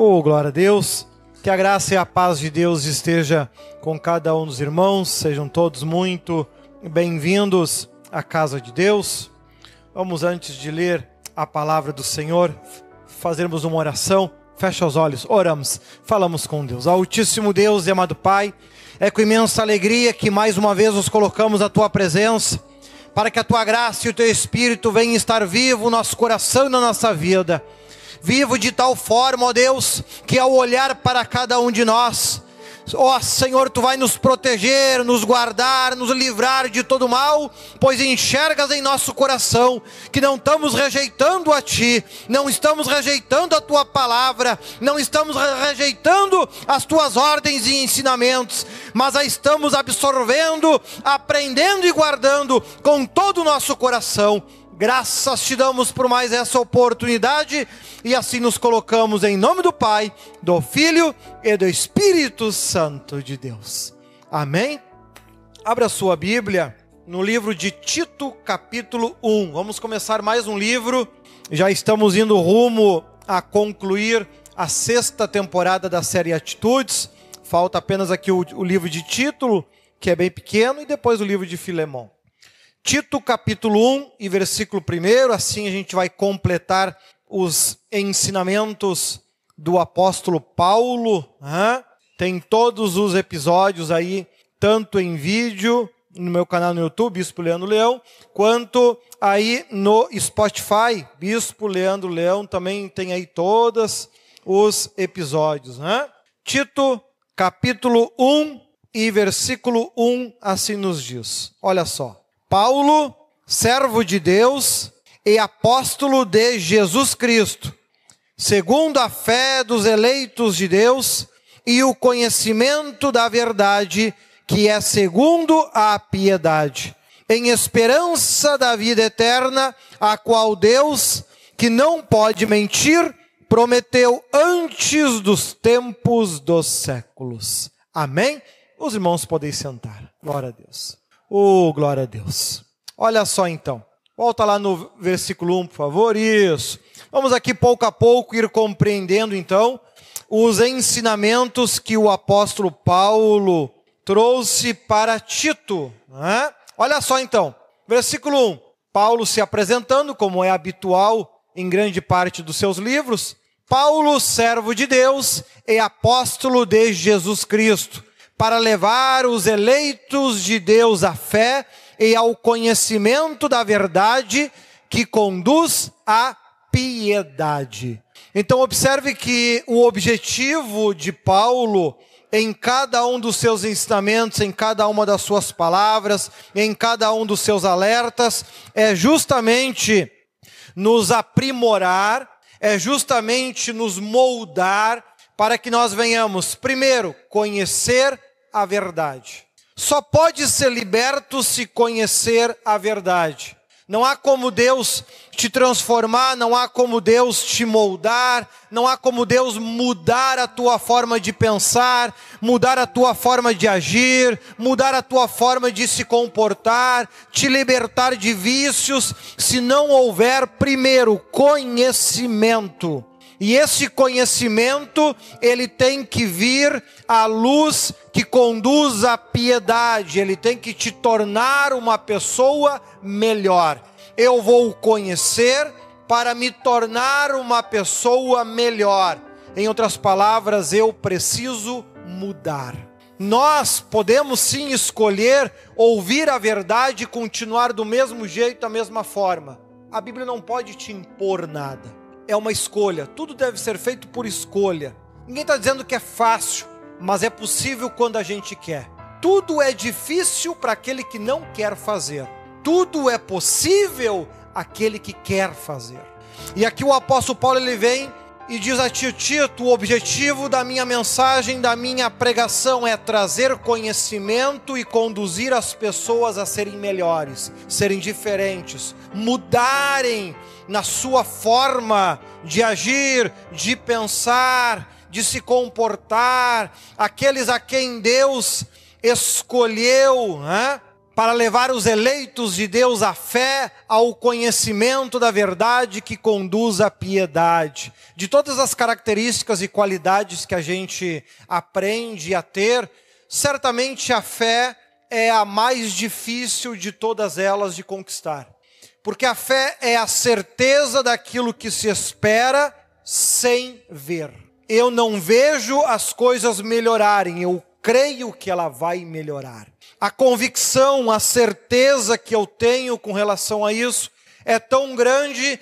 Oh, glória a Deus. Que a graça e a paz de Deus esteja com cada um dos irmãos. Sejam todos muito bem-vindos à casa de Deus. Vamos antes de ler a palavra do Senhor, fazermos uma oração. Fecha os olhos, oramos, falamos com Deus. Altíssimo Deus e amado Pai, é com imensa alegria que mais uma vez nos colocamos à tua presença, para que a tua graça e o teu espírito venham estar vivo no nosso coração e na nossa vida Vivo de tal forma, ó Deus, que ao olhar para cada um de nós, ó Senhor, tu vai nos proteger, nos guardar, nos livrar de todo mal, pois enxergas em nosso coração que não estamos rejeitando a ti, não estamos rejeitando a tua palavra, não estamos rejeitando as tuas ordens e ensinamentos, mas a estamos absorvendo, aprendendo e guardando com todo o nosso coração Graças te damos por mais essa oportunidade e assim nos colocamos em nome do Pai, do Filho e do Espírito Santo de Deus. Amém? Abra sua Bíblia no livro de Tito, capítulo 1. Vamos começar mais um livro. Já estamos indo rumo a concluir a sexta temporada da série Atitudes. Falta apenas aqui o, o livro de título, que é bem pequeno, e depois o livro de Filemão. Tito capítulo 1 e versículo 1, assim a gente vai completar os ensinamentos do apóstolo Paulo. Né? Tem todos os episódios aí, tanto em vídeo no meu canal no YouTube, Bispo Leandro Leão, quanto aí no Spotify, Bispo Leandro Leão, também tem aí todos os episódios. Né? Tito capítulo 1 e versículo 1 assim nos diz. Olha só. Paulo, servo de Deus e apóstolo de Jesus Cristo, segundo a fé dos eleitos de Deus e o conhecimento da verdade, que é segundo a piedade, em esperança da vida eterna, a qual Deus, que não pode mentir, prometeu antes dos tempos dos séculos. Amém? Os irmãos podem sentar. Glória a Deus. Oh, glória a Deus. Olha só então. Volta lá no versículo 1, por favor. Isso. Vamos aqui pouco a pouco ir compreendendo então os ensinamentos que o apóstolo Paulo trouxe para Tito. Né? Olha só então. Versículo 1. Paulo se apresentando, como é habitual em grande parte dos seus livros. Paulo, servo de Deus e apóstolo de Jesus Cristo para levar os eleitos de Deus à fé e ao conhecimento da verdade que conduz à piedade. Então, observe que o objetivo de Paulo em cada um dos seus ensinamentos, em cada uma das suas palavras, em cada um dos seus alertas, é justamente nos aprimorar, é justamente nos moldar para que nós venhamos, primeiro, conhecer a verdade. Só pode ser liberto se conhecer a verdade. Não há como Deus te transformar, não há como Deus te moldar, não há como Deus mudar a tua forma de pensar, mudar a tua forma de agir, mudar a tua forma de se comportar, te libertar de vícios, se não houver primeiro conhecimento. E esse conhecimento, ele tem que vir à luz que conduz à piedade, ele tem que te tornar uma pessoa melhor. Eu vou conhecer para me tornar uma pessoa melhor. Em outras palavras, eu preciso mudar. Nós podemos sim escolher ouvir a verdade e continuar do mesmo jeito, da mesma forma. A Bíblia não pode te impor nada é uma escolha, tudo deve ser feito por escolha. Ninguém está dizendo que é fácil, mas é possível quando a gente quer. Tudo é difícil para aquele que não quer fazer. Tudo é possível aquele que quer fazer. E aqui o apóstolo Paulo ele vem e diz a Tito, Tito, o objetivo da minha mensagem, da minha pregação é trazer conhecimento e conduzir as pessoas a serem melhores, serem diferentes, mudarem na sua forma de agir, de pensar, de se comportar, aqueles a quem Deus escolheu né, para levar os eleitos de Deus à fé, ao conhecimento da verdade que conduz à piedade. De todas as características e qualidades que a gente aprende a ter, certamente a fé é a mais difícil de todas elas de conquistar. Porque a fé é a certeza daquilo que se espera sem ver. Eu não vejo as coisas melhorarem, eu creio que ela vai melhorar. A convicção, a certeza que eu tenho com relação a isso é tão grande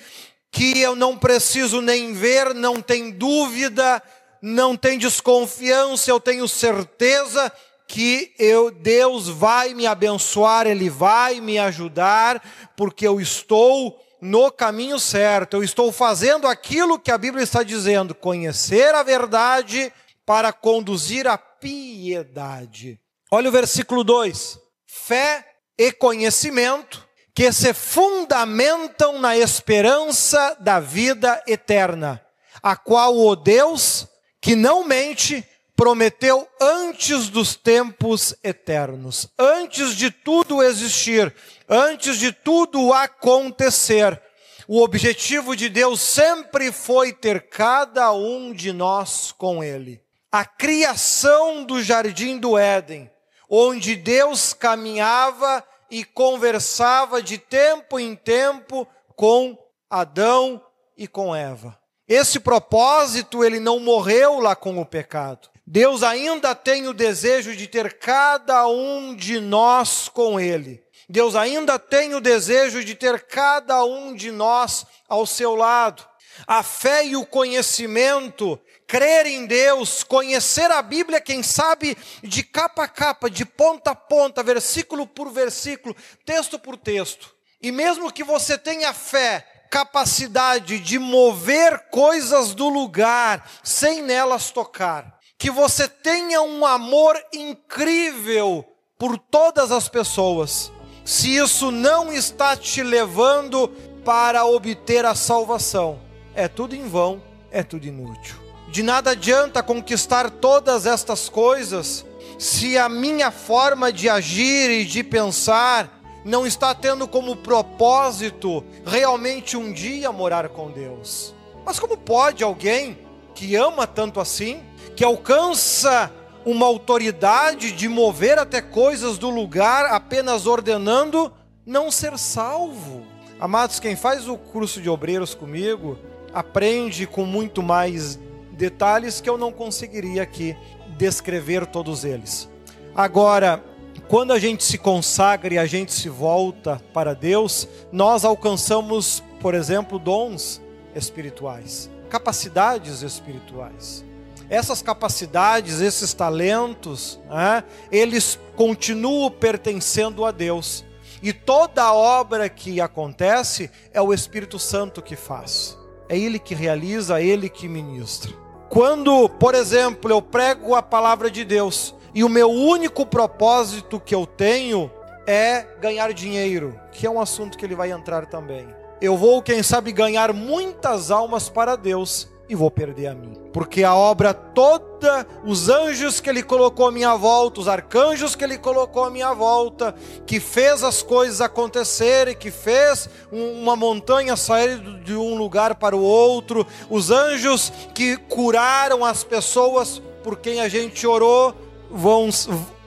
que eu não preciso nem ver, não tem dúvida, não tem desconfiança, eu tenho certeza que eu, Deus vai me abençoar, Ele vai me ajudar, porque eu estou no caminho certo, eu estou fazendo aquilo que a Bíblia está dizendo, conhecer a verdade para conduzir a piedade. Olha o versículo 2: fé e conhecimento que se fundamentam na esperança da vida eterna, a qual o Deus que não mente prometeu antes dos tempos eternos, antes de tudo existir, antes de tudo acontecer. O objetivo de Deus sempre foi ter cada um de nós com Ele. A criação do jardim do Éden, onde Deus caminhava e conversava de tempo em tempo com Adão e com Eva. Esse propósito ele não morreu lá com o pecado. Deus ainda tem o desejo de ter cada um de nós com Ele. Deus ainda tem o desejo de ter cada um de nós ao seu lado. A fé e o conhecimento, crer em Deus, conhecer a Bíblia, quem sabe, de capa a capa, de ponta a ponta, versículo por versículo, texto por texto. E mesmo que você tenha fé, capacidade de mover coisas do lugar sem nelas tocar, que você tenha um amor incrível por todas as pessoas. Se isso não está te levando para obter a salvação, é tudo em vão, é tudo inútil. De nada adianta conquistar todas estas coisas se a minha forma de agir e de pensar não está tendo como propósito realmente um dia morar com Deus. Mas como pode alguém que ama tanto assim que alcança uma autoridade de mover até coisas do lugar apenas ordenando não ser salvo. Amados, quem faz o curso de obreiros comigo aprende com muito mais detalhes que eu não conseguiria aqui descrever todos eles. Agora, quando a gente se consagra e a gente se volta para Deus, nós alcançamos, por exemplo, dons espirituais, capacidades espirituais essas capacidades, esses talentos, né, eles continuam pertencendo a Deus. E toda obra que acontece é o Espírito Santo que faz. É Ele que realiza, é Ele que ministra. Quando, por exemplo, eu prego a palavra de Deus e o meu único propósito que eu tenho é ganhar dinheiro, que é um assunto que ele vai entrar também. Eu vou, quem sabe, ganhar muitas almas para Deus e vou perder a mim. Porque a obra toda, os anjos que ele colocou à minha volta, os arcanjos que ele colocou à minha volta, que fez as coisas acontecerem, que fez uma montanha sair de um lugar para o outro, os anjos que curaram as pessoas por quem a gente orou, vão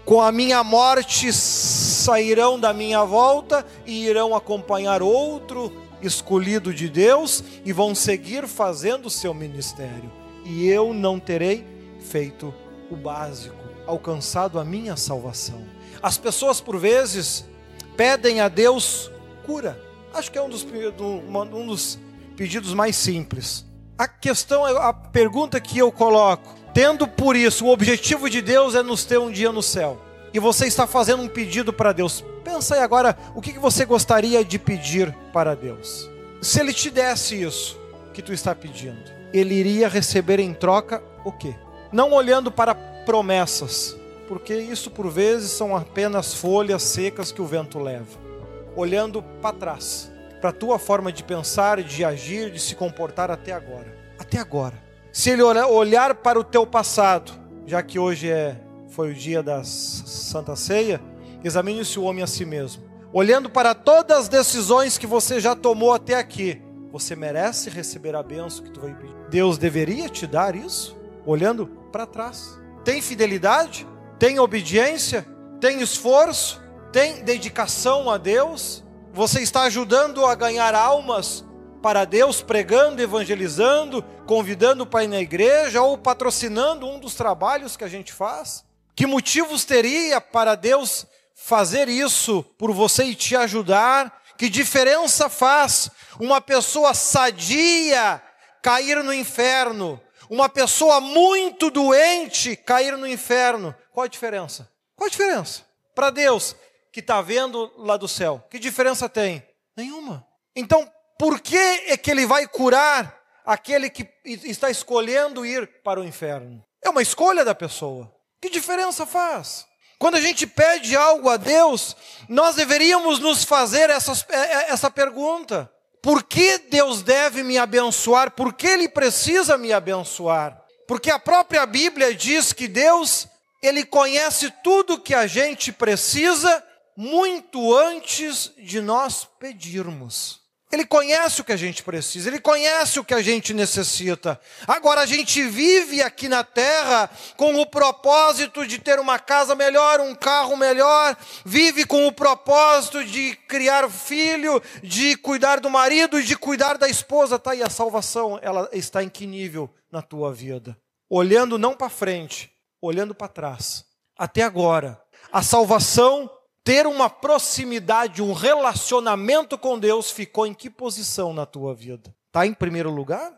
com a minha morte sairão da minha volta e irão acompanhar outro escolhido de Deus e vão seguir fazendo o seu ministério. E eu não terei feito o básico, alcançado a minha salvação. As pessoas, por vezes, pedem a Deus cura. Acho que é um dos, um dos pedidos mais simples. A questão, a pergunta que eu coloco, tendo por isso o objetivo de Deus é nos ter um dia no céu e você está fazendo um pedido para Deus, pensa aí agora o que você gostaria de pedir para Deus. Se Ele te desse isso que tu está pedindo, Ele iria receber em troca o quê? Não olhando para promessas, porque isso por vezes são apenas folhas secas que o vento leva. Olhando para trás, para a tua forma de pensar, de agir, de se comportar até agora. Até agora. Se ele olhar para o teu passado, já que hoje é foi o dia da Santa Ceia, examine-se o homem a si mesmo. Olhando para todas as decisões que você já tomou até aqui, você merece receber a benção que tu vai pedir. Deus deveria te dar isso? Olhando para trás. Tem fidelidade? Tem obediência? Tem esforço? Tem dedicação a Deus? Você está ajudando a ganhar almas para Deus, pregando, evangelizando, convidando para ir na igreja ou patrocinando um dos trabalhos que a gente faz? Que motivos teria para Deus fazer isso por você e te ajudar? Que diferença faz uma pessoa sadia cair no inferno, uma pessoa muito doente cair no inferno? Qual a diferença? Qual a diferença? Para Deus que está vendo lá do céu, que diferença tem? Nenhuma. Então, por que é que ele vai curar aquele que está escolhendo ir para o inferno? É uma escolha da pessoa. Que diferença faz? Quando a gente pede algo a Deus, nós deveríamos nos fazer é, é, essa pergunta: por que Deus deve me abençoar? Por que Ele precisa me abençoar? Porque a própria Bíblia diz que Deus, Ele conhece tudo que a gente precisa muito antes de nós pedirmos. Ele conhece o que a gente precisa, ele conhece o que a gente necessita. Agora a gente vive aqui na terra com o propósito de ter uma casa melhor, um carro melhor, vive com o propósito de criar filho, de cuidar do marido, de cuidar da esposa. Tá aí a salvação, ela está em que nível na tua vida? Olhando não para frente, olhando para trás. Até agora, a salvação ter uma proximidade, um relacionamento com Deus ficou em que posição na tua vida? Está em primeiro lugar?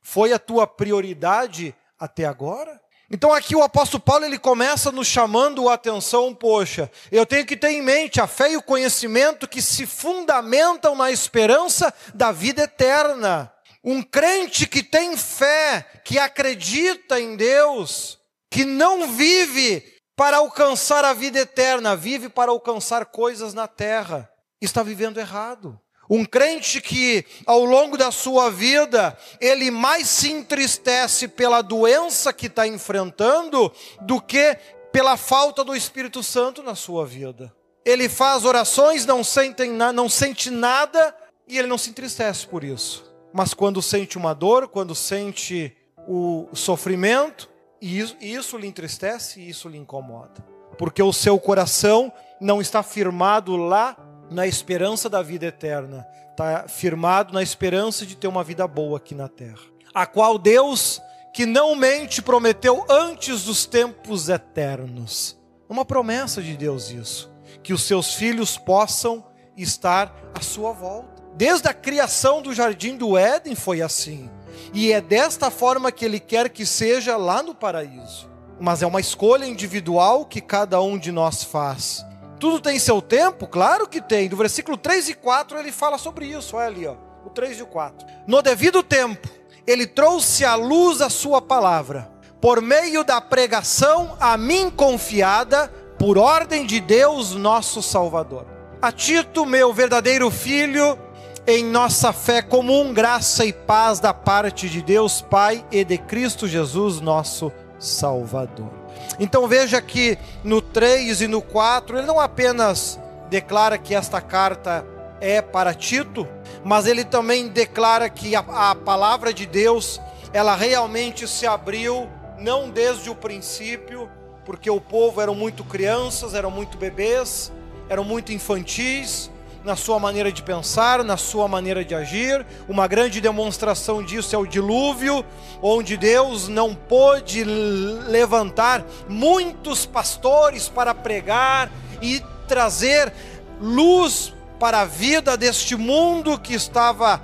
Foi a tua prioridade até agora? Então aqui o apóstolo Paulo ele começa nos chamando a atenção, poxa, eu tenho que ter em mente a fé e o conhecimento que se fundamentam na esperança da vida eterna. Um crente que tem fé, que acredita em Deus, que não vive para alcançar a vida eterna, vive para alcançar coisas na terra. Está vivendo errado. Um crente que, ao longo da sua vida, ele mais se entristece pela doença que está enfrentando do que pela falta do Espírito Santo na sua vida. Ele faz orações, não sente, não sente nada e ele não se entristece por isso. Mas quando sente uma dor, quando sente o sofrimento, e isso, isso lhe entristece e isso lhe incomoda. Porque o seu coração não está firmado lá na esperança da vida eterna. Está firmado na esperança de ter uma vida boa aqui na terra. A qual Deus, que não mente, prometeu antes dos tempos eternos. Uma promessa de Deus isso. Que os seus filhos possam estar à sua volta. Desde a criação do jardim do Éden foi assim. E é desta forma que ele quer que seja lá no paraíso. Mas é uma escolha individual que cada um de nós faz. Tudo tem seu tempo? Claro que tem. Do versículo 3 e 4 ele fala sobre isso. Olha ali, ó, o 3 e o 4. No devido tempo, ele trouxe à luz a sua palavra, por meio da pregação a mim confiada, por ordem de Deus, nosso Salvador. A Tito, meu verdadeiro filho, em nossa fé comum, graça e paz da parte de Deus Pai e de Cristo Jesus, nosso Salvador. Então veja que no 3 e no 4, ele não apenas declara que esta carta é para Tito, mas ele também declara que a, a palavra de Deus, ela realmente se abriu não desde o princípio, porque o povo eram muito crianças, eram muito bebês, eram muito infantis, na sua maneira de pensar, na sua maneira de agir. Uma grande demonstração disso é o dilúvio, onde Deus não pôde levantar muitos pastores para pregar e trazer luz para a vida deste mundo que estava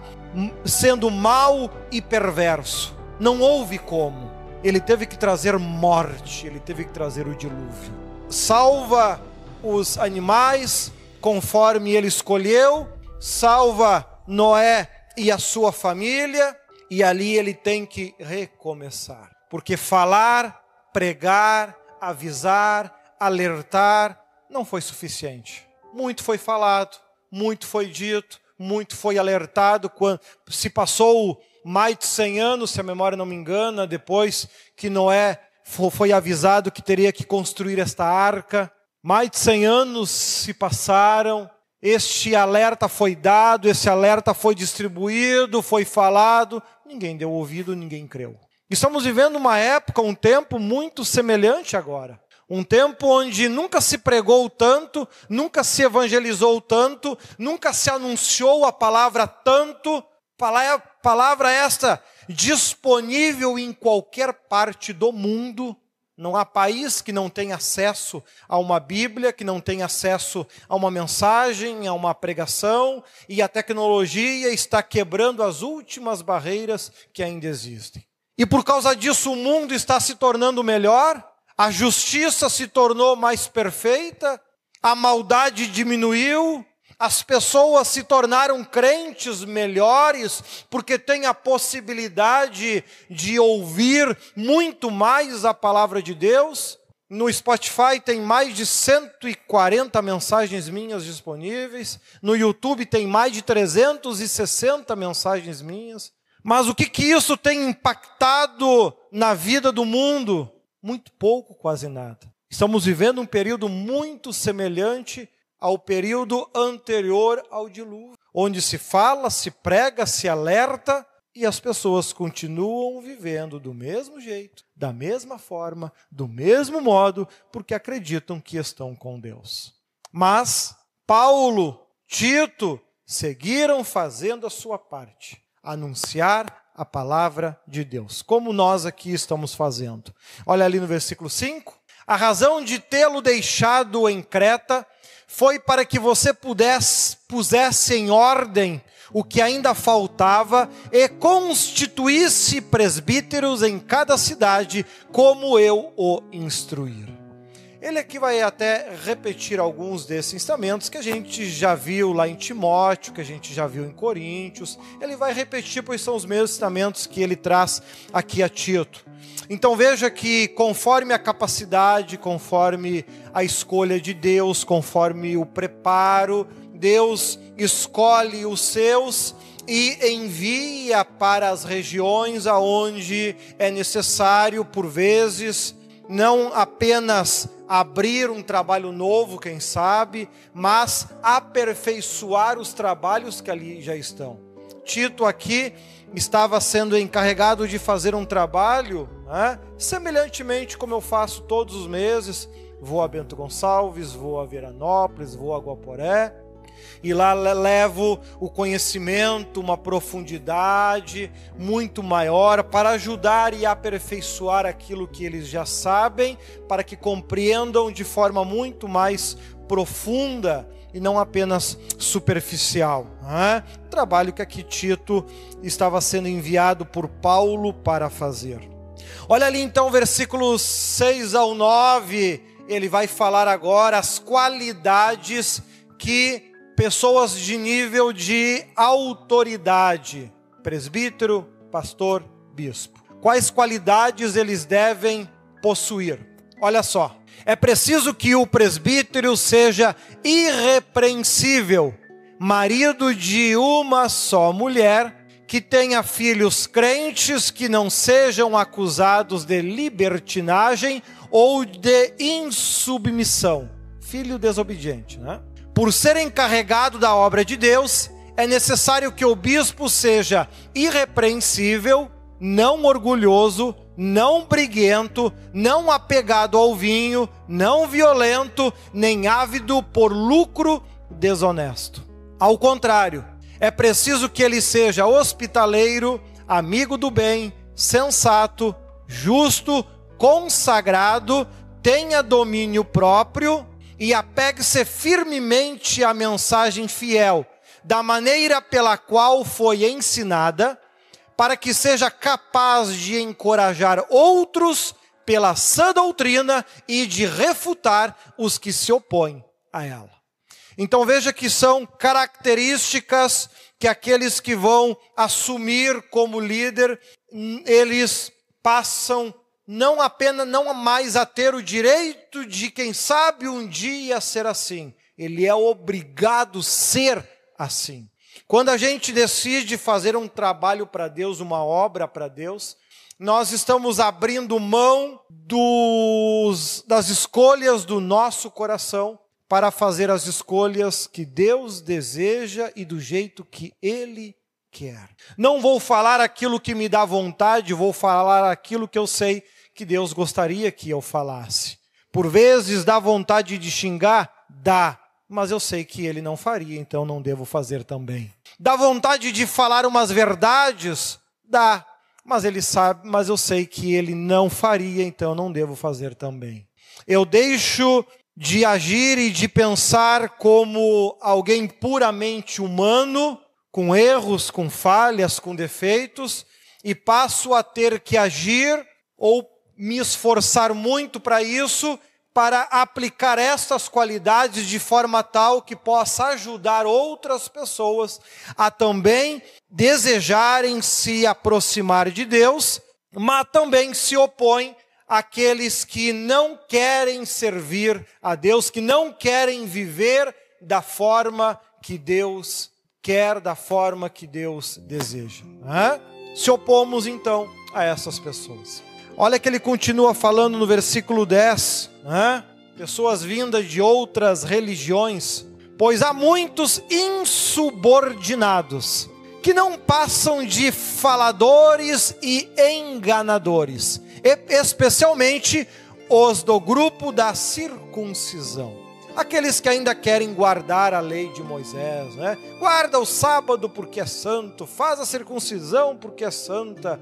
sendo mau e perverso. Não houve como. Ele teve que trazer morte, ele teve que trazer o dilúvio. Salva os animais, conforme ele escolheu, salva Noé e a sua família, e ali ele tem que recomeçar. Porque falar, pregar, avisar, alertar não foi suficiente. Muito foi falado, muito foi dito, muito foi alertado. Se passou mais de 100 anos, se a memória não me engana, depois que Noé foi avisado que teria que construir esta arca, Mais de 100 anos se passaram, este alerta foi dado, esse alerta foi distribuído, foi falado, ninguém deu ouvido, ninguém creu. Estamos vivendo uma época, um tempo muito semelhante agora. Um tempo onde nunca se pregou tanto, nunca se evangelizou tanto, nunca se anunciou a palavra tanto. Palavra esta disponível em qualquer parte do mundo. Não há país que não tenha acesso a uma Bíblia, que não tenha acesso a uma mensagem, a uma pregação, e a tecnologia está quebrando as últimas barreiras que ainda existem. E por causa disso o mundo está se tornando melhor, a justiça se tornou mais perfeita, a maldade diminuiu, as pessoas se tornaram crentes melhores porque têm a possibilidade de ouvir muito mais a palavra de Deus. No Spotify tem mais de 140 mensagens minhas disponíveis. No YouTube tem mais de 360 mensagens minhas. Mas o que, que isso tem impactado na vida do mundo? Muito pouco, quase nada. Estamos vivendo um período muito semelhante ao período anterior ao dilúvio, onde se fala, se prega, se alerta e as pessoas continuam vivendo do mesmo jeito, da mesma forma, do mesmo modo, porque acreditam que estão com Deus. Mas Paulo, Tito, seguiram fazendo a sua parte, anunciar a palavra de Deus, como nós aqui estamos fazendo. Olha ali no versículo 5. A razão de tê-lo deixado em Creta foi para que você pudesse, pusesse em ordem o que ainda faltava e constituísse presbíteros em cada cidade, como eu o instruir. Ele aqui vai até repetir alguns desses ensinamentos que a gente já viu lá em Timóteo, que a gente já viu em Coríntios. Ele vai repetir, pois são os mesmos ensinamentos que ele traz aqui a Tito. Então veja que conforme a capacidade, conforme a escolha de Deus, conforme o preparo, Deus escolhe os seus e envia para as regiões aonde é necessário, por vezes, não apenas abrir um trabalho novo, quem sabe, mas aperfeiçoar os trabalhos que ali já estão. Tito aqui estava sendo encarregado de fazer um trabalho, né? semelhantemente como eu faço todos os meses. Vou a Bento Gonçalves, vou a Veranópolis, vou a Guaporé, e lá levo o conhecimento, uma profundidade muito maior para ajudar e aperfeiçoar aquilo que eles já sabem, para que compreendam de forma muito mais profunda e não apenas superficial. Né? Trabalho que aqui Tito estava sendo enviado por Paulo para fazer. Olha ali então, versículos 6 ao 9, ele vai falar agora as qualidades que pessoas de nível de autoridade, presbítero, pastor, bispo. Quais qualidades eles devem possuir? Olha só. É preciso que o presbítero seja irrepreensível, marido de uma só mulher, que tenha filhos crentes que não sejam acusados de libertinagem ou de insubmissão. Filho desobediente, né? Por ser encarregado da obra de Deus, é necessário que o bispo seja irrepreensível, não orgulhoso, não briguento, não apegado ao vinho, não violento, nem ávido por lucro desonesto. Ao contrário, é preciso que ele seja hospitaleiro, amigo do bem, sensato, justo, consagrado, tenha domínio próprio e apegue-se firmemente à mensagem fiel, da maneira pela qual foi ensinada para que seja capaz de encorajar outros pela sã doutrina e de refutar os que se opõem a ela. Então veja que são características que aqueles que vão assumir como líder, eles passam não apenas não mais a ter o direito de quem sabe um dia ser assim, ele é obrigado a ser assim. Quando a gente decide fazer um trabalho para Deus, uma obra para Deus, nós estamos abrindo mão dos, das escolhas do nosso coração para fazer as escolhas que Deus deseja e do jeito que Ele quer. Não vou falar aquilo que me dá vontade, vou falar aquilo que eu sei que Deus gostaria que eu falasse. Por vezes dá vontade de xingar? Dá, mas eu sei que Ele não faria, então não devo fazer também. Dá vontade de falar umas verdades? Dá, mas Ele sabe, mas eu sei que Ele não faria, então não devo fazer também. Eu deixo de agir e de pensar como alguém puramente humano, com erros, com falhas, com defeitos, e passo a ter que agir ou me esforçar muito para isso, para aplicar estas qualidades de forma tal que possa ajudar outras pessoas a também desejarem se aproximar de Deus, mas também se opõem aqueles que não querem servir a Deus, que não querem viver da forma que Deus quer, da forma que Deus deseja. Se opomos então a essas pessoas. Olha que ele continua falando no versículo 10, pessoas vindas de outras religiões, pois há muitos insubordinados que não passam de faladores e enganadores especialmente os do grupo da circuncisão. Aqueles que ainda querem guardar a lei de Moisés, né? Guarda o sábado porque é santo, faz a circuncisão porque é santa,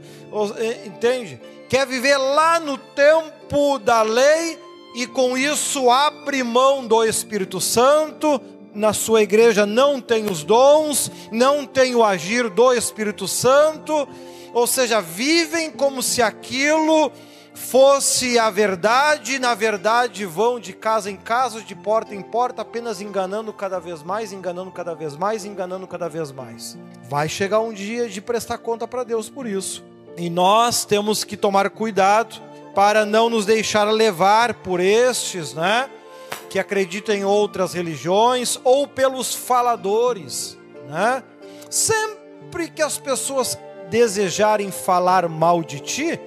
entende? Quer viver lá no tempo da lei e com isso abre mão do Espírito Santo, na sua igreja não tem os dons, não tem o agir do Espírito Santo, ou seja, vivem como se aquilo fosse a verdade, na verdade vão de casa em casa, de porta em porta, apenas enganando cada vez mais, enganando cada vez mais, enganando cada vez mais. Vai chegar um dia de prestar conta para Deus por isso. E nós temos que tomar cuidado para não nos deixar levar por estes, né? Que acreditam em outras religiões ou pelos faladores, né? Sempre que as pessoas desejarem falar mal de ti,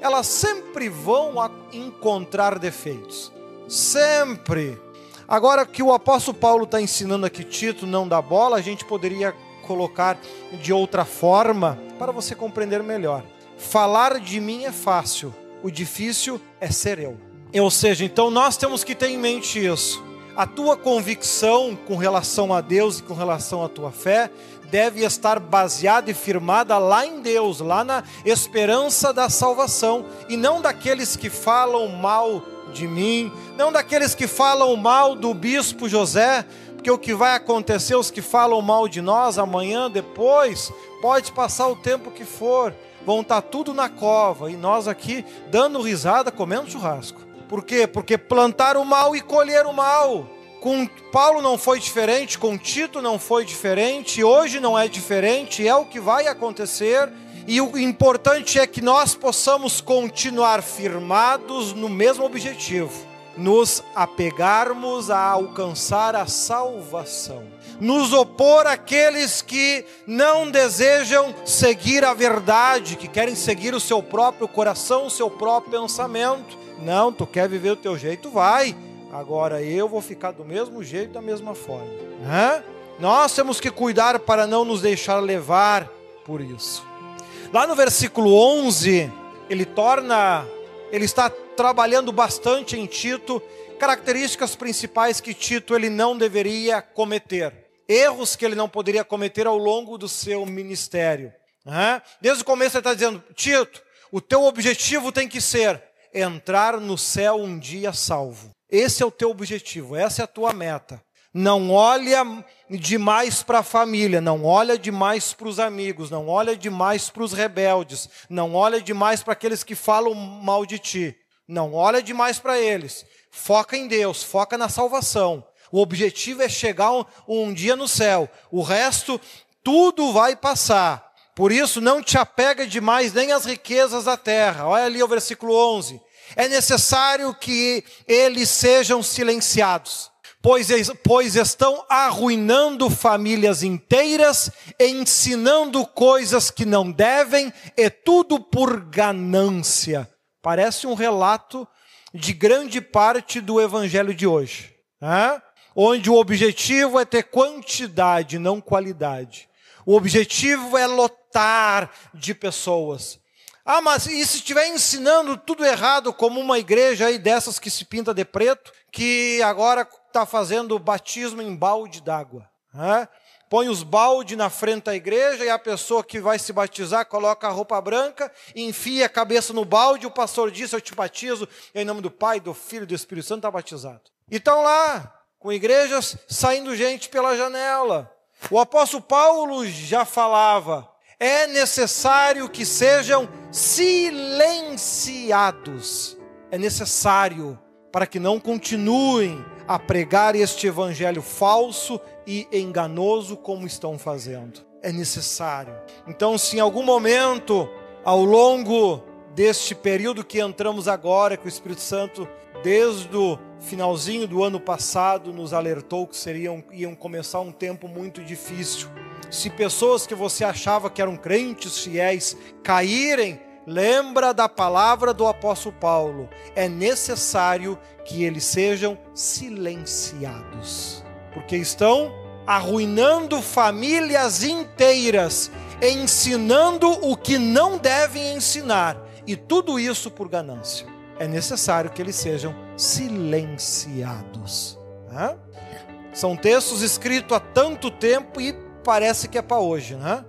elas sempre vão encontrar defeitos. Sempre. Agora que o apóstolo Paulo está ensinando aqui Tito não dá bola, a gente poderia colocar de outra forma para você compreender melhor. Falar de mim é fácil, o difícil é ser eu. Ou seja, então nós temos que ter em mente isso. A tua convicção com relação a Deus e com relação à tua fé deve estar baseada e firmada lá em Deus, lá na esperança da salvação, e não daqueles que falam mal de mim, não daqueles que falam mal do bispo José, porque o que vai acontecer, os que falam mal de nós amanhã, depois, pode passar o tempo que for, vão estar tudo na cova, e nós aqui dando risada, comendo churrasco. Por quê? Porque plantar o mal e colher o mal. Com Paulo não foi diferente, com Tito não foi diferente, hoje não é diferente, é o que vai acontecer. E o importante é que nós possamos continuar firmados no mesmo objetivo, nos apegarmos a alcançar a salvação, nos opor àqueles que não desejam seguir a verdade, que querem seguir o seu próprio coração, o seu próprio pensamento. Não, tu quer viver o teu jeito, vai Agora eu vou ficar do mesmo jeito, da mesma forma. Né? Nós temos que cuidar para não nos deixar levar por isso. Lá no versículo 11, ele torna, ele está trabalhando bastante em Tito, características principais que Tito ele não deveria cometer, erros que ele não poderia cometer ao longo do seu ministério. Desde o começo ele está dizendo, Tito, o teu objetivo tem que ser entrar no céu um dia salvo. Esse é o teu objetivo, essa é a tua meta. Não olha demais para a família, não olha demais para os amigos, não olha demais para os rebeldes, não olha demais para aqueles que falam mal de ti, não olha demais para eles. Foca em Deus, foca na salvação. O objetivo é chegar um, um dia no céu. O resto, tudo vai passar. Por isso, não te apega demais nem às riquezas da terra. Olha ali o versículo 11 é necessário que eles sejam silenciados, pois, pois estão arruinando famílias inteiras, ensinando coisas que não devem, e tudo por ganância. Parece um relato de grande parte do evangelho de hoje, né? onde o objetivo é ter quantidade, não qualidade. O objetivo é lotar de pessoas. Ah, mas e se estiver ensinando tudo errado, como uma igreja aí dessas que se pinta de preto, que agora está fazendo batismo em balde d'água? Né? Põe os balde na frente da igreja e a pessoa que vai se batizar coloca a roupa branca, enfia a cabeça no balde, o pastor diz: Eu te batizo em nome do Pai, do Filho e do Espírito Santo, está batizado. E estão lá, com igrejas saindo gente pela janela. O apóstolo Paulo já falava: é necessário que sejam silenciados. É necessário para que não continuem a pregar este evangelho falso e enganoso como estão fazendo. É necessário. Então, se em algum momento, ao longo deste período que entramos agora, que o Espírito Santo, desde o finalzinho do ano passado, nos alertou que seriam, iam começar um tempo muito difícil. Se pessoas que você achava que eram crentes fiéis caírem, lembra da palavra do apóstolo Paulo: é necessário que eles sejam silenciados, porque estão arruinando famílias inteiras, ensinando o que não devem ensinar, e tudo isso por ganância. É necessário que eles sejam silenciados. Né? São textos escritos há tanto tempo e parece que é para hoje, né?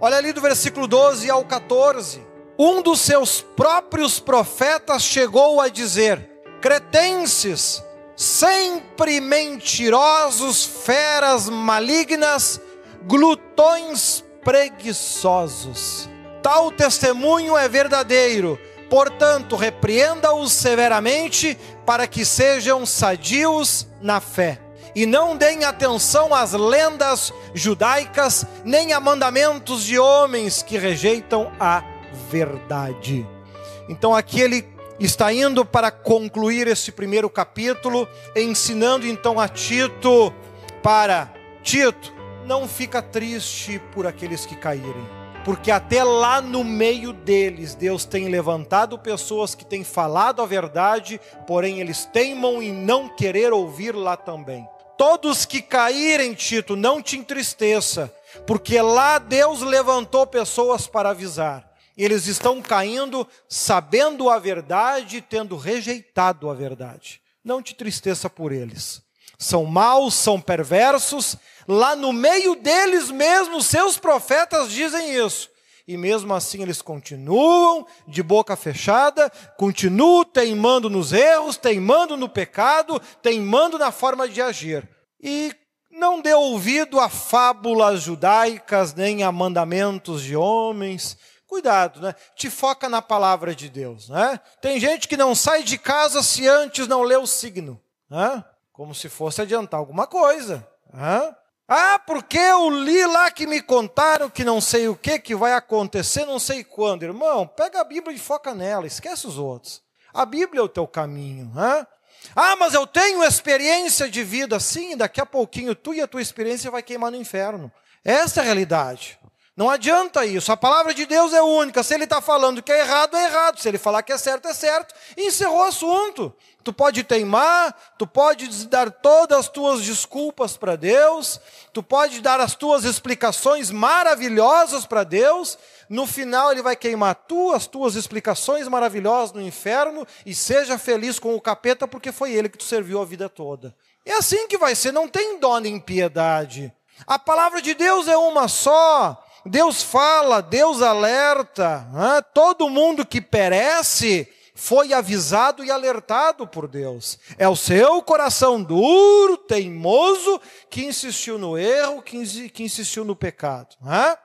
Olha ali do versículo 12 ao 14. Um dos seus próprios profetas chegou a dizer: Cretenses, sempre mentirosos, feras malignas, glutões preguiçosos. Tal testemunho é verdadeiro, portanto, repreenda-os severamente para que sejam sadios na fé. E não deem atenção às lendas judaicas, nem a mandamentos de homens que rejeitam a verdade. Então aqui ele está indo para concluir esse primeiro capítulo, ensinando então a Tito para Tito, não fica triste por aqueles que caírem, porque até lá no meio deles Deus tem levantado pessoas que têm falado a verdade, porém eles teimam em não querer ouvir lá também. Todos que caírem, Tito, não te entristeça, porque lá Deus levantou pessoas para avisar. Eles estão caindo sabendo a verdade, tendo rejeitado a verdade. Não te tristeça por eles. São maus, são perversos. Lá no meio deles mesmos, seus profetas dizem isso. E mesmo assim eles continuam de boca fechada, continuam teimando nos erros, teimando no pecado, teimando na forma de agir. E não dê ouvido a fábulas judaicas, nem a mandamentos de homens, Cuidado, né? Te foca na palavra de Deus, né? Tem gente que não sai de casa se antes não lê o signo, né? Como se fosse adiantar alguma coisa, né? Ah, porque eu li lá que me contaram que não sei o que que vai acontecer, não sei quando. Irmão, pega a Bíblia e foca nela, esquece os outros. A Bíblia é o teu caminho, né? Ah, mas eu tenho experiência de vida. Sim, daqui a pouquinho tu e a tua experiência vai queimar no inferno. Essa é a realidade. Não adianta isso. A palavra de Deus é única. Se ele está falando que é errado, é errado. Se ele falar que é certo, é certo. E encerrou o assunto. Tu pode teimar, tu pode dar todas as tuas desculpas para Deus, tu pode dar as tuas explicações maravilhosas para Deus. No final, ele vai queimar tu, as tuas explicações maravilhosas no inferno e seja feliz com o capeta, porque foi ele que tu serviu a vida toda. É assim que vai ser. Não tem dó nem piedade. A palavra de Deus é uma só. Deus fala, Deus alerta, né? todo mundo que perece foi avisado e alertado por Deus. É o seu coração duro, teimoso, que insistiu no erro, que, insistiu no pecado. Né?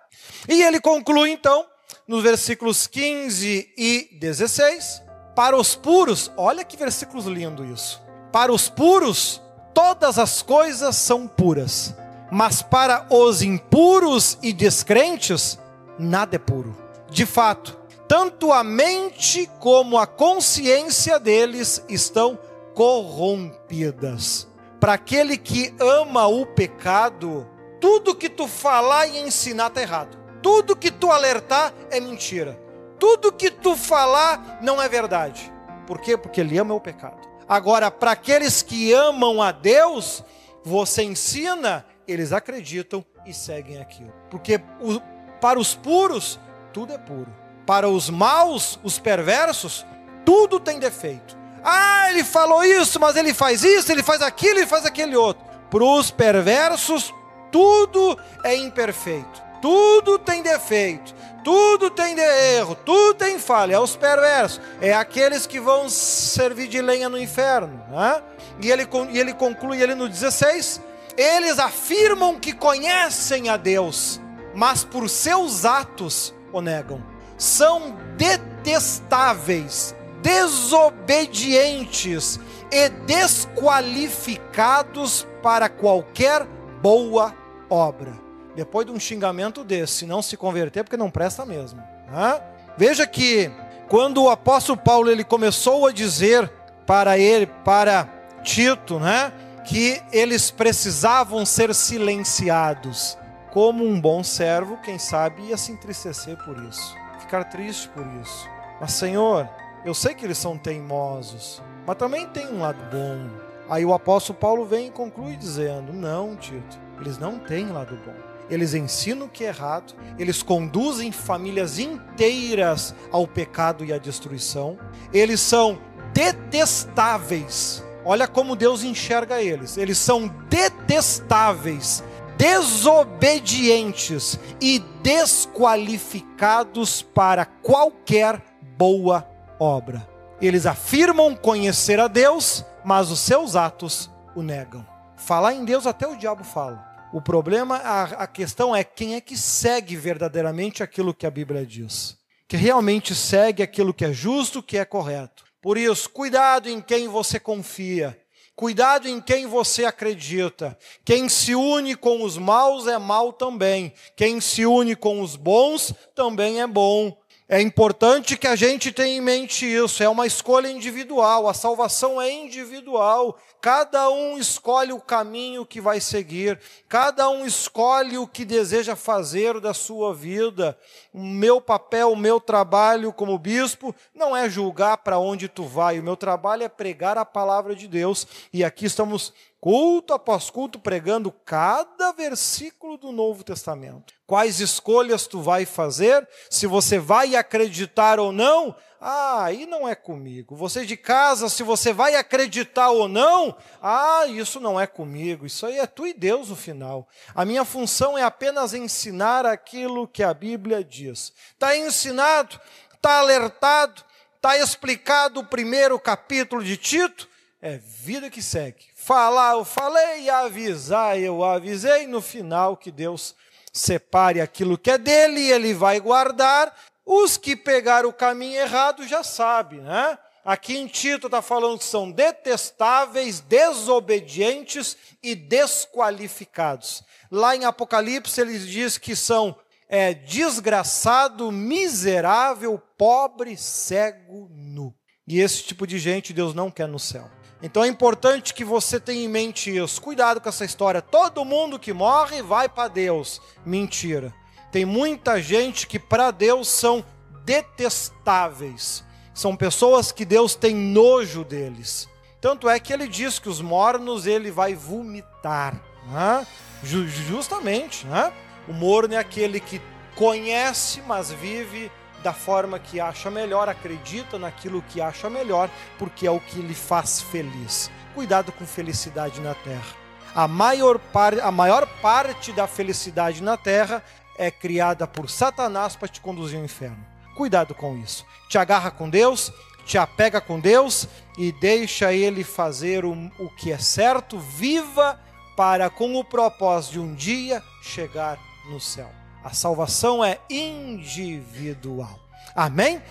E ele conclui então, nos versículos 15 e 16, para os puros, olha que versículos lindo isso. Para os puros, todas as coisas são puras mas para os impuros e descrentes, nada é puro. De fato, tanto a mente como a consciência deles estão corrompidas. para aquele que ama o pecado, tudo que tu falar e ensinar tá errado. Tudo que tu alertar é mentira. Tudo que tu falar não é verdade. Por quê? Porque ele ama o pecado. Agora, para aqueles que amam a Deus, você ensina, eles acreditam e seguem aquilo. Porque o, para os puros, tudo é puro. Para os maus, os perversos, tudo tem defeito. Ah, ele falou isso, mas ele faz isso, ele faz aquilo, ele faz aquele outro. Para os perversos, tudo é imperfeito, tudo tem defeito, tudo tem de erro, tudo tem falha. É os perversos, é aqueles que vão servir de lenha no inferno. Né? E, ele, e ele conclui ele no 16: eles afirmam que conhecem a Deus, mas por seus atos o negam. São detestáveis, desobedientes e desqualificados para qualquer boa obra. Depois de um xingamento desse, não se converter, porque não presta mesmo. Né? Veja que quando o apóstolo Paulo ele começou a dizer para ele, para Tito, né, que eles precisavam ser silenciados. Como um bom servo, quem sabe ia se entristecer por isso, ficar triste por isso. Mas Senhor, eu sei que eles são teimosos, mas também tem um lado bom. Aí o apóstolo Paulo vem e conclui dizendo: Não, Tito, eles não têm lado bom. Eles ensinam o que é errado, eles conduzem famílias inteiras ao pecado e à destruição, eles são detestáveis. Olha como Deus enxerga eles. Eles são detestáveis, desobedientes e desqualificados para qualquer boa obra. Eles afirmam conhecer a Deus, mas os seus atos o negam. Falar em Deus até o diabo fala. O problema, a, a questão é quem é que segue verdadeiramente aquilo que a Bíblia diz. Que realmente segue aquilo que é justo, que é correto. Por isso, cuidado em quem você confia. Cuidado em quem você acredita. Quem se une com os maus é mal também. Quem se une com os bons também é bom. É importante que a gente tenha em mente isso, é uma escolha individual, a salvação é individual. Cada um escolhe o caminho que vai seguir, cada um escolhe o que deseja fazer da sua vida. O meu papel, o meu trabalho como bispo não é julgar para onde tu vai, o meu trabalho é pregar a palavra de Deus. E aqui estamos culto após culto, pregando cada versículo do Novo Testamento. Quais escolhas tu vai fazer? Se você vai acreditar ou não? Ah, aí não é comigo. Você de casa, se você vai acreditar ou não? Ah, isso não é comigo. Isso aí é tu e Deus no final. A minha função é apenas ensinar aquilo que a Bíblia diz. Está ensinado? Está alertado? Está explicado o primeiro capítulo de Tito? É vida que segue falar, eu falei, avisar, eu avisei, no final que Deus separe aquilo que é dele ele vai guardar. Os que pegaram o caminho errado já sabem, né? Aqui em Tito está falando que são detestáveis, desobedientes e desqualificados. Lá em Apocalipse ele diz que são é, desgraçado, miserável, pobre, cego, nu. E esse tipo de gente Deus não quer no céu. Então é importante que você tenha em mente isso. Cuidado com essa história. Todo mundo que morre vai para Deus. Mentira. Tem muita gente que para Deus são detestáveis. São pessoas que Deus tem nojo deles. Tanto é que ele diz que os mornos ele vai vomitar. Né? Justamente. Né? O morno é aquele que conhece, mas vive da forma que acha melhor, acredita naquilo que acha melhor, porque é o que lhe faz feliz. Cuidado com felicidade na terra. A maior, par, a maior parte da felicidade na terra é criada por Satanás para te conduzir ao inferno. Cuidado com isso. Te agarra com Deus, te apega com Deus e deixa Ele fazer o, o que é certo. Viva para, com o propósito de um dia chegar no céu. A salvação é individual. Amém?